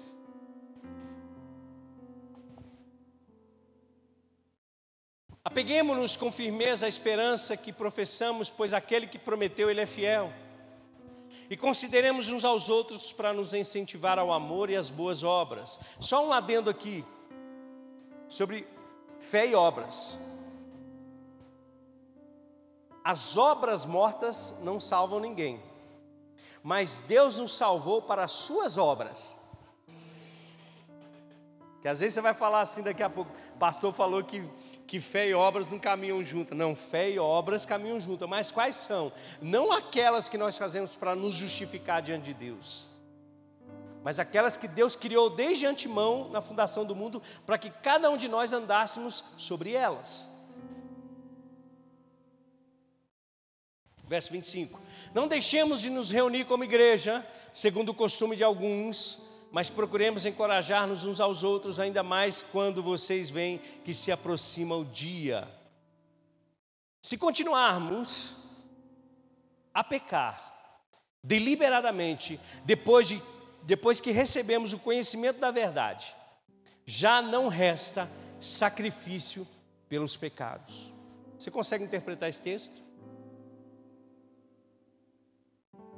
[SPEAKER 1] Apeguemos-nos com firmeza à esperança que professamos, pois aquele que prometeu, ele é fiel. E consideremos uns aos outros para nos incentivar ao amor e às boas obras. Só um adendo aqui sobre fé e obras. As obras mortas não salvam ninguém, mas Deus nos salvou para as suas obras. Que às vezes você vai falar assim daqui a pouco, pastor falou que, que fé e obras não caminham juntas. Não, fé e obras caminham juntas, mas quais são? Não aquelas que nós fazemos para nos justificar diante de Deus mas aquelas que Deus criou desde antemão na fundação do mundo, para que cada um de nós andássemos sobre elas. Verso 25: Não deixemos de nos reunir como igreja, segundo o costume de alguns, mas procuremos encorajar-nos uns aos outros, ainda mais quando vocês veem que se aproxima o dia. Se continuarmos a pecar deliberadamente, depois de depois que recebemos o conhecimento da verdade, já não resta sacrifício pelos pecados. Você consegue interpretar esse texto?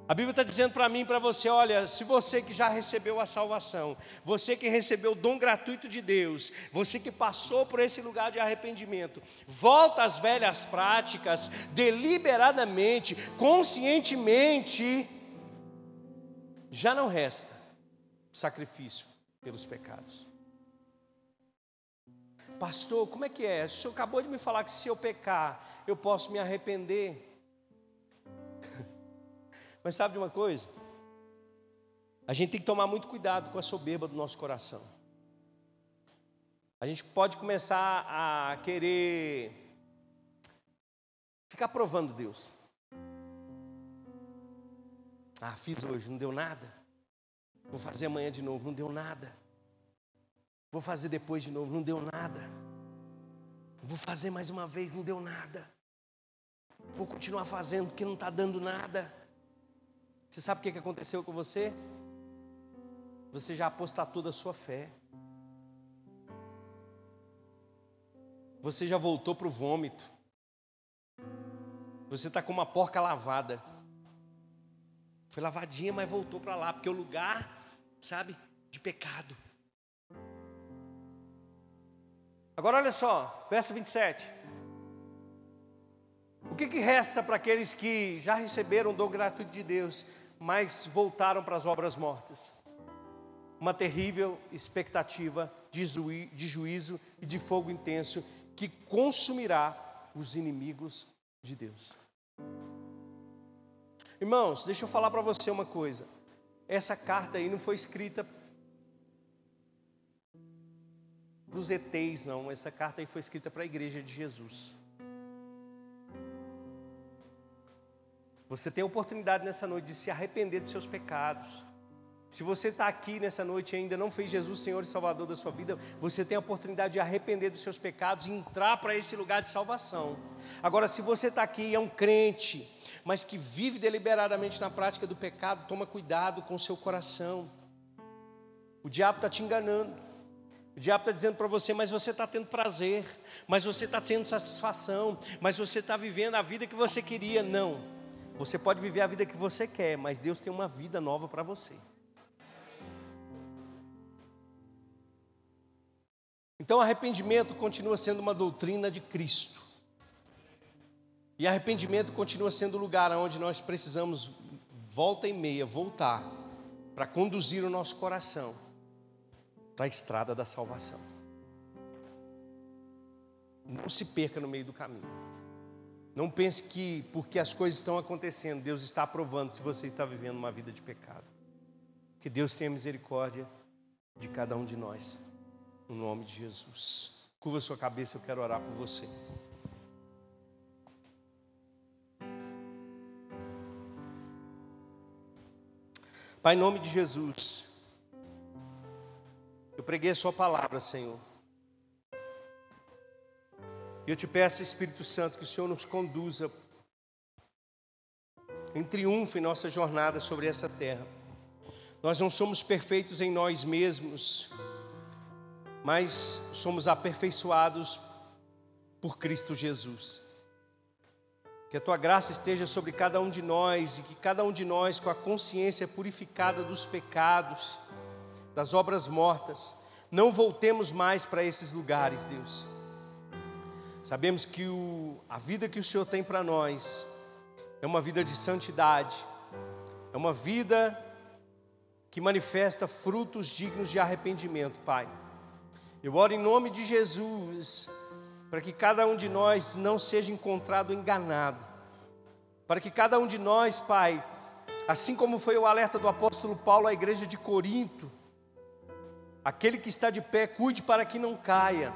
[SPEAKER 1] A Bíblia está dizendo para mim e para você: olha, se você que já recebeu a salvação, você que recebeu o dom gratuito de Deus, você que passou por esse lugar de arrependimento, volta às velhas práticas, deliberadamente, conscientemente, já não resta sacrifício pelos pecados. Pastor, como é que é? O senhor acabou de me falar que se eu pecar, eu posso me arrepender. Mas sabe de uma coisa? A gente tem que tomar muito cuidado com a soberba do nosso coração. A gente pode começar a querer ficar provando Deus. Ah, fiz hoje, não deu nada. Vou fazer amanhã de novo, não deu nada. Vou fazer depois de novo, não deu nada. Vou fazer mais uma vez, não deu nada. Vou continuar fazendo porque não está dando nada. Você sabe o que aconteceu com você? Você já apostatou da sua fé. Você já voltou para o vômito. Você está com uma porca lavada. Foi lavadinha, mas voltou para lá, porque o lugar sabe, de pecado. Agora olha só, verso 27. O que, que resta para aqueles que já receberam o dom gratuito de Deus, mas voltaram para as obras mortas? Uma terrível expectativa de, juí de juízo e de fogo intenso que consumirá os inimigos de Deus. Irmãos, deixa eu falar para você uma coisa. Essa carta aí não foi escrita para os ETs, não. Essa carta aí foi escrita para a igreja de Jesus. Você tem a oportunidade nessa noite de se arrepender dos seus pecados. Se você está aqui nessa noite e ainda não fez Jesus Senhor e Salvador da sua vida, você tem a oportunidade de arrepender dos seus pecados e entrar para esse lugar de salvação. Agora, se você está aqui e é um crente, mas que vive deliberadamente na prática do pecado, toma cuidado com o seu coração. O diabo está te enganando. O diabo está dizendo para você, mas você está tendo prazer, mas você está tendo satisfação, mas você está vivendo a vida que você queria. Não. Você pode viver a vida que você quer, mas Deus tem uma vida nova para você. Então, arrependimento continua sendo uma doutrina de Cristo. E arrependimento continua sendo o lugar onde nós precisamos, volta e meia, voltar para conduzir o nosso coração para a estrada da salvação. Não se perca no meio do caminho. Não pense que porque as coisas estão acontecendo, Deus está aprovando se você está vivendo uma vida de pecado. Que Deus tenha misericórdia de cada um de nós. No nome de Jesus. Curva sua cabeça, eu quero orar por você. Pai, em nome de Jesus, eu preguei a Sua palavra, Senhor. E eu te peço, Espírito Santo, que o Senhor nos conduza em triunfo em nossa jornada sobre essa terra. Nós não somos perfeitos em nós mesmos, mas somos aperfeiçoados por Cristo Jesus. Que a tua graça esteja sobre cada um de nós e que cada um de nós, com a consciência purificada dos pecados, das obras mortas, não voltemos mais para esses lugares, Deus. Sabemos que o, a vida que o Senhor tem para nós é uma vida de santidade, é uma vida que manifesta frutos dignos de arrependimento, Pai. Eu oro em nome de Jesus, para que cada um de nós não seja encontrado enganado, para que cada um de nós, Pai, assim como foi o alerta do apóstolo Paulo à igreja de Corinto, aquele que está de pé, cuide para que não caia,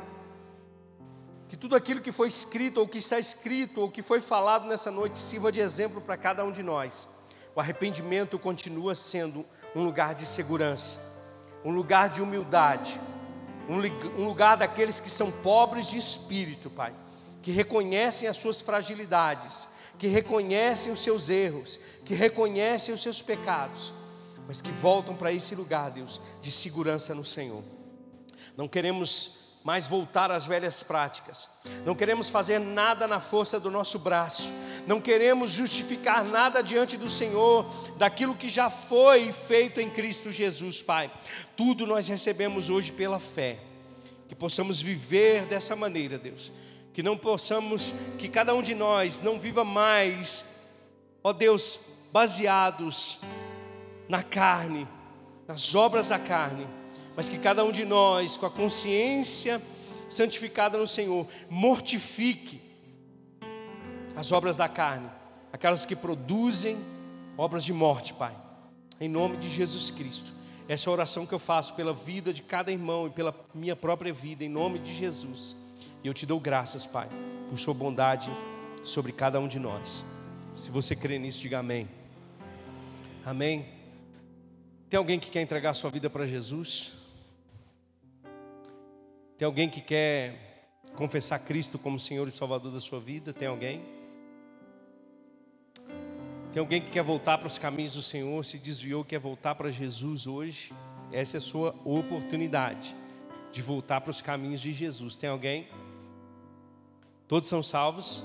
[SPEAKER 1] que tudo aquilo que foi escrito, ou que está escrito, ou que foi falado nessa noite, sirva de exemplo para cada um de nós. O arrependimento continua sendo um lugar de segurança, um lugar de humildade, um lugar daqueles que são pobres de espírito, Pai, que reconhecem as suas fragilidades, que reconhecem os seus erros, que reconhecem os seus pecados, mas que voltam para esse lugar, Deus, de segurança no Senhor. Não queremos mais voltar às velhas práticas. Não queremos fazer nada na força do nosso braço. Não queremos justificar nada diante do Senhor daquilo que já foi feito em Cristo Jesus, Pai. Tudo nós recebemos hoje pela fé. Que possamos viver dessa maneira, Deus. Que não possamos, que cada um de nós não viva mais, ó Deus, baseados na carne, nas obras da carne mas que cada um de nós, com a consciência santificada no Senhor, mortifique as obras da carne, aquelas que produzem obras de morte, Pai, em nome de Jesus Cristo. Essa é a oração que eu faço pela vida de cada irmão e pela minha própria vida, em nome de Jesus. E eu te dou graças, Pai, por Sua bondade sobre cada um de nós. Se você crê nisso, diga amém. Amém. Tem alguém que quer entregar sua vida para Jesus? Tem alguém que quer confessar Cristo como Senhor e Salvador da sua vida? Tem alguém? Tem alguém que quer voltar para os caminhos do Senhor, se desviou, quer voltar para Jesus hoje? Essa é a sua oportunidade de voltar para os caminhos de Jesus. Tem alguém? Todos são salvos?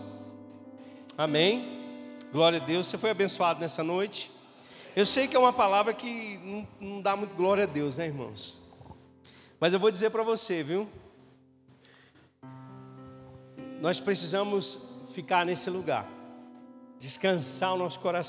[SPEAKER 1] Amém? Glória a Deus. Você foi abençoado nessa noite? Eu sei que é uma palavra que não, não dá muito glória a Deus, né, irmãos? Mas eu vou dizer para você, viu? Nós precisamos ficar nesse lugar, descansar o nosso coração.